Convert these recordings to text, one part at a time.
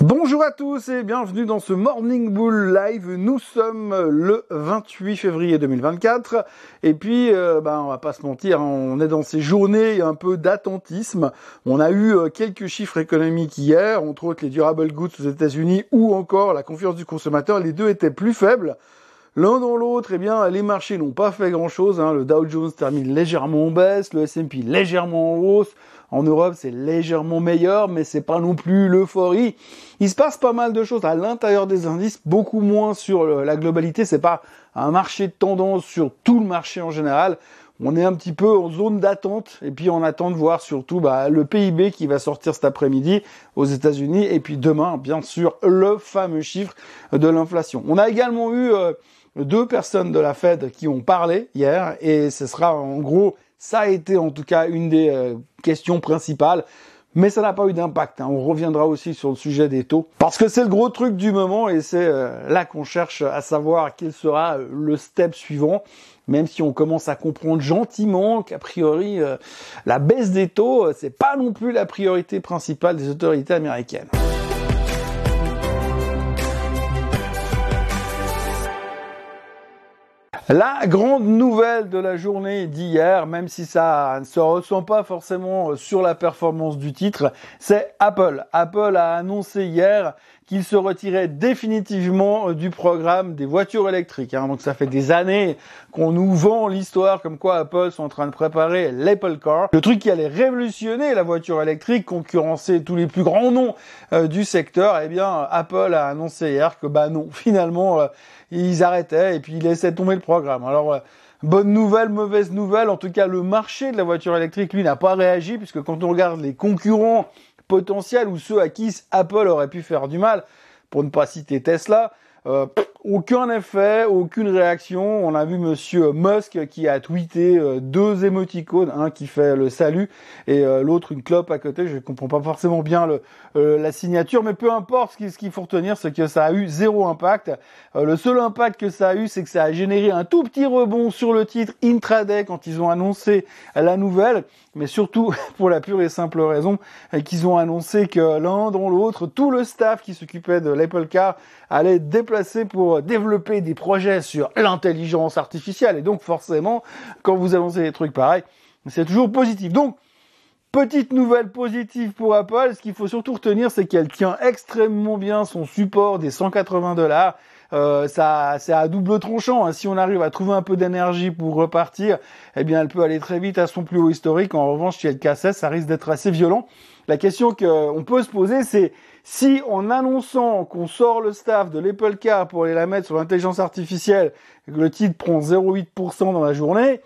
Bonjour à tous et bienvenue dans ce Morning Bull Live. Nous sommes le 28 février 2024 et puis euh, ben, on va pas se mentir, hein, on est dans ces journées un peu d'attentisme. On a eu euh, quelques chiffres économiques hier, entre autres les durable goods aux États-Unis ou encore la confiance du consommateur. Les deux étaient plus faibles. L'un dans l'autre, eh bien, les marchés n'ont pas fait grand-chose. Hein. Le Dow Jones termine légèrement en baisse, le S&P légèrement en hausse. En Europe, c'est légèrement meilleur, mais c'est pas non plus l'euphorie. Il se passe pas mal de choses à l'intérieur des indices, beaucoup moins sur la globalité. C'est pas un marché de tendance sur tout le marché en général. On est un petit peu en zone d'attente et puis on attend de voir surtout bah, le PIB qui va sortir cet après-midi aux États-Unis et puis demain, bien sûr, le fameux chiffre de l'inflation. On a également eu euh, deux personnes de la Fed qui ont parlé hier et ce sera en gros, ça a été en tout cas une des euh, questions principales. Mais ça n'a pas eu d'impact. Hein. On reviendra aussi sur le sujet des taux. Parce que c'est le gros truc du moment et c'est euh, là qu'on cherche à savoir quel sera euh, le step suivant. Même si on commence à comprendre gentiment qu'a priori la baisse des taux, c'est pas non plus la priorité principale des autorités américaines. La grande nouvelle de la journée d'hier, même si ça ne se ressent pas forcément sur la performance du titre, c'est Apple. Apple a annoncé hier qu'il se retirait définitivement du programme des voitures électriques. Hein. Donc ça fait des années qu'on nous vend l'histoire comme quoi Apple sont en train de préparer l'Apple Car, le truc qui allait révolutionner la voiture électrique, concurrencer tous les plus grands noms euh, du secteur. Eh bien, Apple a annoncé hier que bah non, finalement, euh, ils arrêtaient et puis ils laissaient tomber le programme. Alors, euh, bonne nouvelle, mauvaise nouvelle, en tout cas, le marché de la voiture électrique, lui, n'a pas réagi, puisque quand on regarde les concurrents potentiels ou ceux à qui Apple aurait pu faire du mal, pour ne pas citer Tesla, euh, aucun effet, aucune réaction. On a vu Monsieur Musk qui a tweeté euh, deux émoticônes, un qui fait le salut et euh, l'autre une clope à côté. Je comprends pas forcément bien le, la signature, mais peu importe. Ce qu'il faut retenir, c'est que ça a eu zéro impact. le seul impact que ça a eu, c'est que ça a généré un tout petit rebond sur le titre intraday quand ils ont annoncé la nouvelle, mais surtout pour la pure et simple raison qu'ils ont annoncé que l'un dans l'autre, tout le staff qui s'occupait de l'Apple Car allait déplacer pour développer des projets sur l'intelligence artificielle. Et donc forcément, quand vous annoncez des trucs pareils, c'est toujours positif. Donc, petite nouvelle positive pour Apple, ce qu'il faut surtout retenir, c'est qu'elle tient extrêmement bien son support des 180 dollars. Euh, ça, c'est à double tranchant. Hein. Si on arrive à trouver un peu d'énergie pour repartir, eh bien, elle peut aller très vite à son plus haut historique. En revanche, si elle cassait, ça risque d'être assez violent. La question qu'on peut se poser, c'est si en annonçant qu'on sort le staff de l'Apple Car pour aller la mettre sur l'intelligence artificielle, que le titre prend 0,8% dans la journée,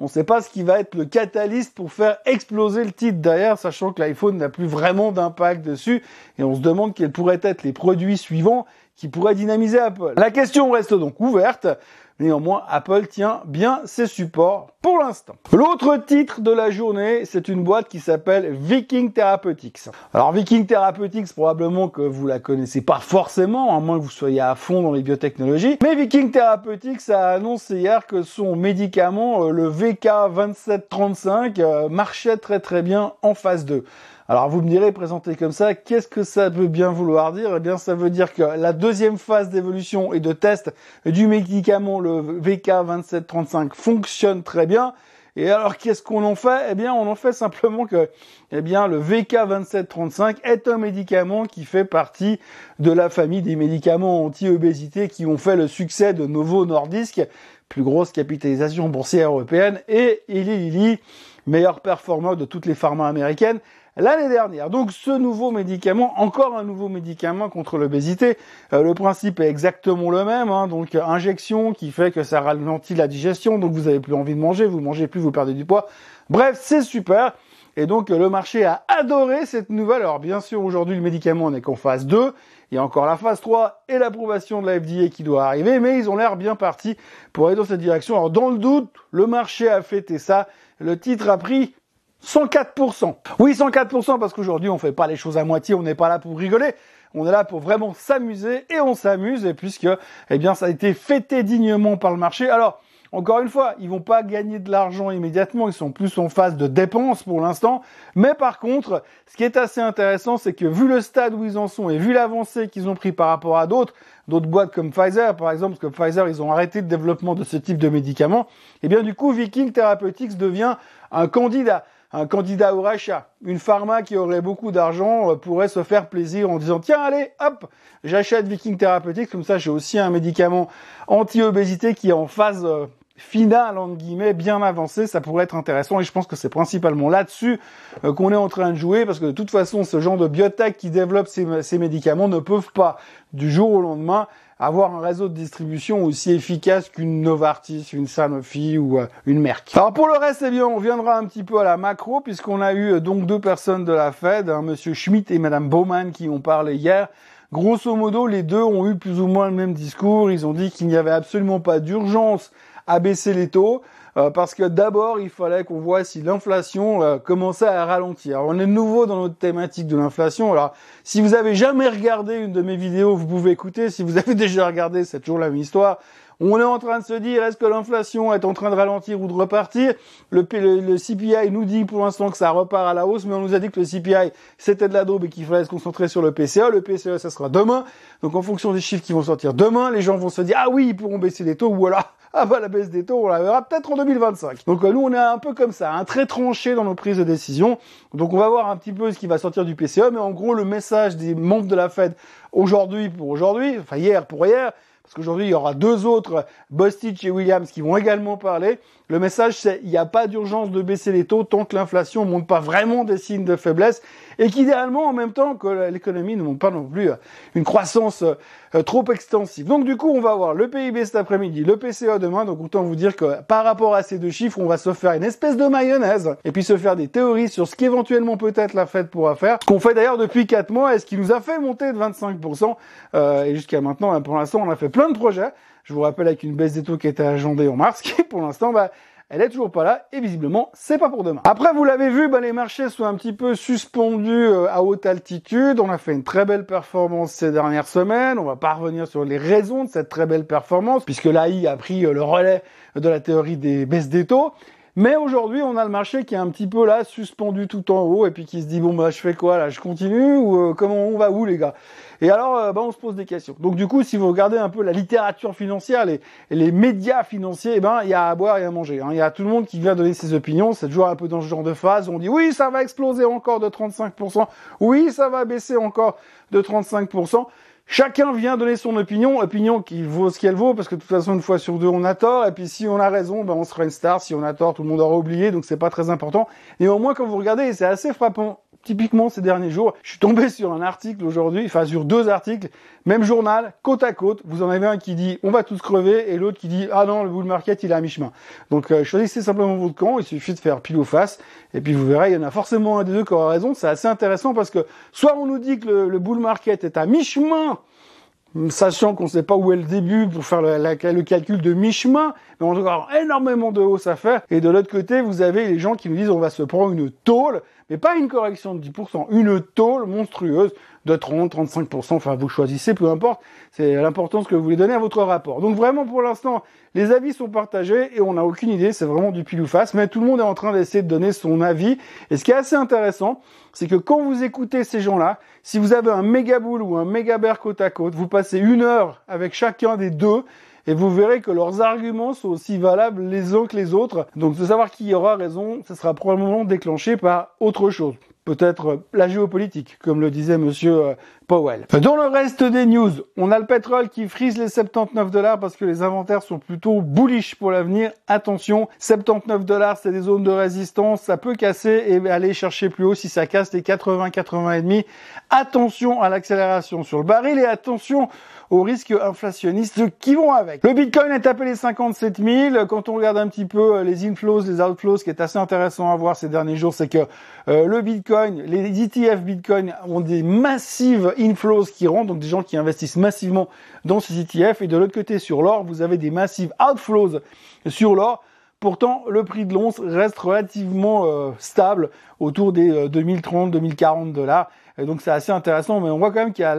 on ne sait pas ce qui va être le catalyste pour faire exploser le titre derrière, sachant que l'iPhone n'a plus vraiment d'impact dessus, et on se demande quels pourraient être les produits suivants qui pourraient dynamiser Apple. La question reste donc ouverte. Néanmoins, Apple tient bien ses supports pour l'instant. L'autre titre de la journée, c'est une boîte qui s'appelle Viking Therapeutics. Alors Viking Therapeutics, probablement que vous la connaissez pas forcément, à moins que vous soyez à fond dans les biotechnologies. Mais Viking Therapeutics a annoncé hier que son médicament, euh, le VK2735, euh, marchait très très bien en phase 2. Alors vous me direz, présenté comme ça, qu'est-ce que ça veut bien vouloir dire? Eh bien ça veut dire que la deuxième phase d'évolution et de test du médicament, le VK2735, fonctionne très bien. Et alors qu'est-ce qu'on en fait? Eh bien on en fait simplement que eh bien le VK2735 est un médicament qui fait partie de la famille des médicaments anti-obésité qui ont fait le succès de Novo Nordisk, plus grosse capitalisation boursière européenne, et Eli Lilly, meilleur performeur de toutes les pharma américaines l'année dernière. Donc ce nouveau médicament, encore un nouveau médicament contre l'obésité, euh, le principe est exactement le même, hein. donc injection qui fait que ça ralentit la digestion, donc vous avez plus envie de manger, vous mangez plus, vous perdez du poids. Bref, c'est super. Et donc le marché a adoré cette nouvelle. Alors bien sûr, aujourd'hui le médicament n'est qu'en phase 2. Il y a encore la phase 3 et l'approbation de la FDA qui doit arriver, mais ils ont l'air bien partis pour aller dans cette direction. Alors dans le doute, le marché a fêté ça. Le titre a pris 104%. Oui, 104% parce qu'aujourd'hui, on fait pas les choses à moitié, on n'est pas là pour rigoler. On est là pour vraiment s'amuser et on s'amuse et puisque, eh bien, ça a été fêté dignement par le marché. Alors, Encore une fois, ils vont pas gagner de l'argent immédiatement, ils sont plus en phase de dépenses pour l'instant. Mais par contre, ce qui est assez intéressant, c'est que vu le stade où ils en sont et vu l'avancée qu'ils ont pris par rapport à d'autres, d'autres boîtes comme Pfizer par exemple, parce que Pfizer ils ont arrêté le développement de ce type de médicaments, et eh bien du coup Viking Therapeutics devient un candidat un candidat au rachat, une pharma qui aurait beaucoup d'argent euh, pourrait se faire plaisir en disant tiens allez hop j'achète Viking Therapeutics. Comme ça j'ai aussi un médicament anti-obésité qui est en phase euh, finale entre guillemets bien avancée. Ça pourrait être intéressant et je pense que c'est principalement là-dessus euh, qu'on est en train de jouer parce que de toute façon ce genre de biotech qui développe ces, ces médicaments ne peuvent pas du jour au lendemain avoir un réseau de distribution aussi efficace qu'une Novartis, une Sanofi ou euh, une Merck. Alors pour le reste, eh bien, on viendra un petit peu à la macro puisqu'on a eu euh, donc deux personnes de la Fed, hein, Monsieur Schmidt et Madame Bowman, qui ont parlé hier. Grosso modo, les deux ont eu plus ou moins le même discours. Ils ont dit qu'il n'y avait absolument pas d'urgence à baisser les taux. Euh, parce que d'abord, il fallait qu'on voit si l'inflation euh, commençait à ralentir. on est nouveau dans notre thématique de l'inflation. Alors, si vous avez jamais regardé une de mes vidéos, vous pouvez écouter. Si vous avez déjà regardé, c'est toujours la même histoire. On est en train de se dire, est-ce que l'inflation est en train de ralentir ou de repartir? Le, le, CPI nous dit pour l'instant que ça repart à la hausse, mais on nous a dit que le CPI, c'était de la daube et qu'il fallait se concentrer sur le PCE. Le PCE, ça sera demain. Donc en fonction des chiffres qui vont sortir demain, les gens vont se dire, ah oui, ils pourront baisser les taux, ou alors, ah bah la baisse des taux, on la verra peut-être en 2025. Donc euh, nous, on est un peu comme ça, un très tranché dans nos prises de décision. Donc on va voir un petit peu ce qui va sortir du PCE, mais en gros, le message des membres de la Fed aujourd'hui pour aujourd'hui, enfin hier pour hier, parce qu'aujourd'hui, il y aura deux autres, Bostich et Williams, qui vont également parler. Le message, c'est il n'y a pas d'urgence de baisser les taux tant que l'inflation ne montre pas vraiment des signes de faiblesse et qu'idéalement, en même temps que l'économie ne montre pas non plus euh, une croissance euh, trop extensive. Donc du coup, on va voir le PIB cet après-midi, le PCA demain. Donc autant vous dire que par rapport à ces deux chiffres, on va se faire une espèce de mayonnaise et puis se faire des théories sur ce qu'éventuellement peut-être la Fed pourra faire. Ce qu'on fait d'ailleurs depuis 4 mois et ce qui nous a fait monter de 25%. Euh, et jusqu'à maintenant, hein, pour l'instant, on a fait de projets. Je vous rappelle avec une baisse des taux qui était agendée en mars, qui pour l'instant, bah, elle est toujours pas là et visiblement c'est pas pour demain. Après vous l'avez vu, bah, les marchés sont un petit peu suspendus euh, à haute altitude. On a fait une très belle performance ces dernières semaines. On va pas revenir sur les raisons de cette très belle performance puisque l'AI a pris euh, le relais de la théorie des baisses des taux. Mais aujourd'hui, on a le marché qui est un petit peu là, suspendu tout en haut, et puis qui se dit bon bah je fais quoi là, je continue ou euh, comment on va où les gars? Et alors, euh, bah, on se pose des questions. Donc du coup, si vous regardez un peu la littérature financière, les, les médias financiers, eh ben il y a à boire et à manger. Hein. Il y a tout le monde qui vient donner ses opinions. C'est toujours un peu dans ce genre de phase. On dit oui, ça va exploser encore de 35%. Oui, ça va baisser encore de 35%. Chacun vient donner son opinion, opinion qui vaut ce qu'elle vaut, parce que de toute façon, une fois sur deux, on a tort, et puis si on a raison, ben on sera une star, si on a tort, tout le monde aura oublié, donc c'est pas très important. Et au moins, quand vous regardez, c'est assez frappant, typiquement ces derniers jours, je suis tombé sur un article aujourd'hui, enfin sur deux articles, même journal, côte à côte, vous en avez un qui dit on va tous crever et l'autre qui dit ah non le bull market il est à mi-chemin. Donc euh, choisissez simplement votre camp, il suffit de faire pile ou face et puis vous verrez il y en a forcément un des deux qui aura raison, c'est assez intéressant parce que soit on nous dit que le, le bull market est à mi-chemin sachant qu'on ne sait pas où est le début pour faire le, le calcul de mi-chemin, mais on a encore énormément de hausse à faire. Et de l'autre côté, vous avez les gens qui nous disent on va se prendre une tôle, mais pas une correction de 10%, une tôle monstrueuse de 30, 35%, enfin vous choisissez, peu importe, c'est l'importance que vous voulez donner à votre rapport. Donc vraiment pour l'instant, les avis sont partagés et on n'a aucune idée, c'est vraiment du pile ou face, mais tout le monde est en train d'essayer de donner son avis. Et ce qui est assez intéressant, c'est que quand vous écoutez ces gens-là, si vous avez un méga boule ou un méga bear côte à côte, vous passez une heure avec chacun des deux, et vous verrez que leurs arguments sont aussi valables les uns que les autres. Donc de savoir qui aura raison, ce sera probablement déclenché par autre chose peut-être la géopolitique, comme le disait monsieur euh, Powell. Dans le reste des news, on a le pétrole qui frise les 79 dollars parce que les inventaires sont plutôt bullish pour l'avenir. Attention, 79 dollars, c'est des zones de résistance, ça peut casser et aller chercher plus haut si ça casse les 80, 80 et demi. Attention à l'accélération sur le baril et attention aux risques inflationnistes qui vont avec. Le Bitcoin est tapé les 57 000. Quand on regarde un petit peu euh, les inflows, les outflows, ce qui est assez intéressant à voir ces derniers jours, c'est que euh, le Bitcoin, les ETF Bitcoin ont des massives inflows qui rentrent, donc des gens qui investissent massivement dans ces ETF. Et de l'autre côté, sur l'or, vous avez des massives outflows sur l'or. Pourtant, le prix de l'once reste relativement euh, stable autour des 2030-2040 dollars. Et donc c'est assez intéressant, mais on voit quand même qu'il y a,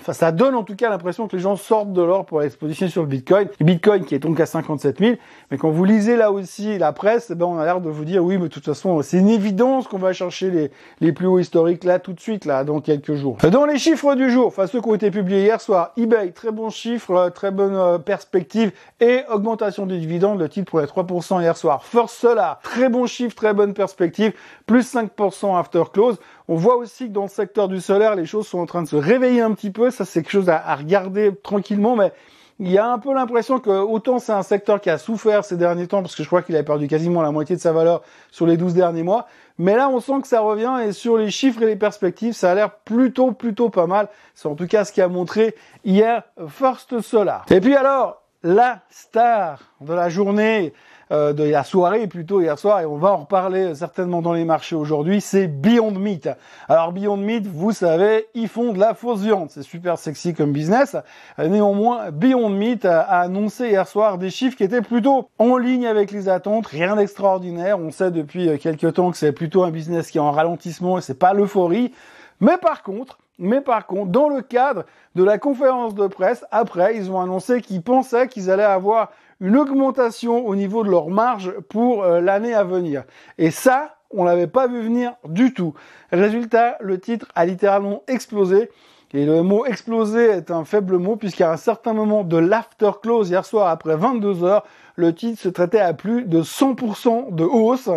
enfin ça donne en tout cas l'impression que les gens sortent de l'or pour aller se sur le Bitcoin. Le Bitcoin qui est donc à 57 000, mais quand vous lisez là aussi la presse, eh ben on a l'air de vous dire oui, mais de toute façon c'est une évidence qu'on va chercher les, les plus hauts historiques là tout de suite là dans quelques jours. Dans les chiffres du jour, enfin ceux qui ont été publiés hier soir, eBay très bon chiffre, très bonne euh, perspective et augmentation des dividendes. Le titre pour les 3% hier soir. First Solar, très bon chiffre, très bonne perspective, plus 5% after close. On voit aussi que dans le secteur du solaire, les choses sont en train de se réveiller un petit peu. Ça, c'est quelque chose à, regarder tranquillement, mais il y a un peu l'impression que autant c'est un secteur qui a souffert ces derniers temps, parce que je crois qu'il a perdu quasiment la moitié de sa valeur sur les 12 derniers mois, mais là on sent que ça revient et sur les chiffres et les perspectives, ça a l'air plutôt plutôt pas mal. C'est en tout cas ce qui a montré hier First Solar. Et puis alors, la star de la journée, euh, de la soirée plutôt hier soir, et on va en reparler certainement dans les marchés aujourd'hui, c'est Beyond Meat. Alors Beyond Meat, vous savez, ils font de la fausse viande, c'est super sexy comme business. Néanmoins, Beyond Meat a annoncé hier soir des chiffres qui étaient plutôt en ligne avec les attentes, rien d'extraordinaire. On sait depuis euh, quelques temps que c'est plutôt un business qui est en ralentissement et c'est pas l'euphorie. Mais par contre, mais par contre, dans le cadre de la conférence de presse, après, ils ont annoncé qu'ils pensaient qu'ils allaient avoir une augmentation au niveau de leur marge pour euh, l'année à venir. Et ça, on l'avait pas vu venir du tout. Résultat, le titre a littéralement explosé. Et le mot exploser est un faible mot puisqu'à un certain moment de l'after close hier soir après 22 heures, le titre se traitait à plus de 100% de hausse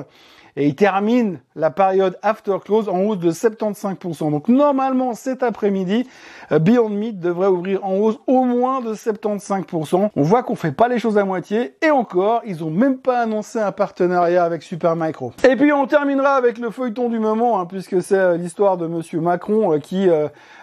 et il termine la période after close en hausse de 75%. Donc normalement cet après-midi, euh, Beyond Meat devrait ouvrir en hausse au moins de 75%. On voit qu'on fait pas les choses à moitié et encore, ils ont même pas annoncé un partenariat avec Supermicro. Et puis on terminera avec le feuilleton du moment, hein, puisque c'est euh, l'histoire de Monsieur Macron euh, qui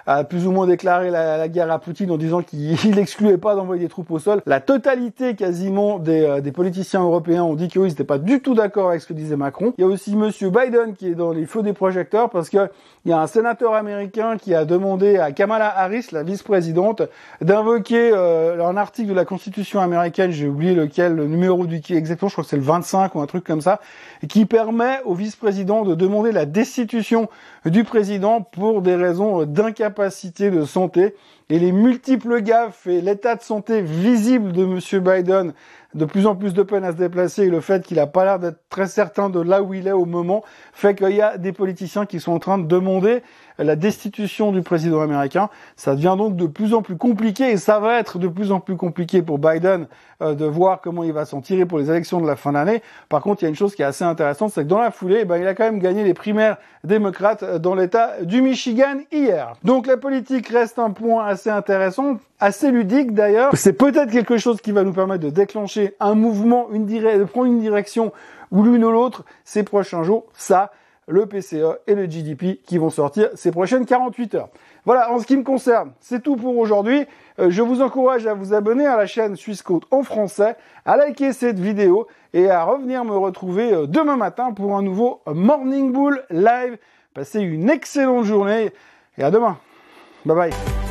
a plus ou moins déclaré la, guerre à Poutine en disant qu'il n'excluait pas d'envoyer des troupes au sol. La totalité quasiment des, des politiciens européens ont dit qu'ils n'étaient pas du tout d'accord avec ce que disait Macron. Il y a aussi Monsieur Biden qui est dans les feux des projecteurs parce que il y a un sénateur américain qui a demandé à Kamala Harris, la vice-présidente, d'invoquer euh, un article de la Constitution américaine, j'ai oublié lequel, le numéro du qui exactement, je crois que c'est le 25 ou un truc comme ça, qui permet au vice-président de demander la destitution du président pour des raisons d'incapacité de santé. Et les multiples gaffes et l'état de santé visible de Monsieur Biden de plus en plus de peine à se déplacer et le fait qu'il a pas l'air d'être très certain de là où il est au moment fait qu'il y a des politiciens qui sont en train de demander la destitution du président américain. Ça devient donc de plus en plus compliqué et ça va être de plus en plus compliqué pour Biden euh, de voir comment il va s'en tirer pour les élections de la fin d'année. Par contre, il y a une chose qui est assez intéressante, c'est que dans la foulée, eh ben, il a quand même gagné les primaires démocrates dans l'État du Michigan hier. Donc la politique reste un point assez intéressant, assez ludique d'ailleurs. C'est peut-être quelque chose qui va nous permettre de déclencher un mouvement, une de prendre une direction ou l'une ou l'autre ces prochains jours. Ça, le PCE et le GDP qui vont sortir ces prochaines 48 heures. Voilà, en ce qui me concerne, c'est tout pour aujourd'hui. Euh, je vous encourage à vous abonner à la chaîne Suisse Côte en français, à liker cette vidéo et à revenir me retrouver euh, demain matin pour un nouveau Morning Bull live. Passez une excellente journée et à demain. Bye bye.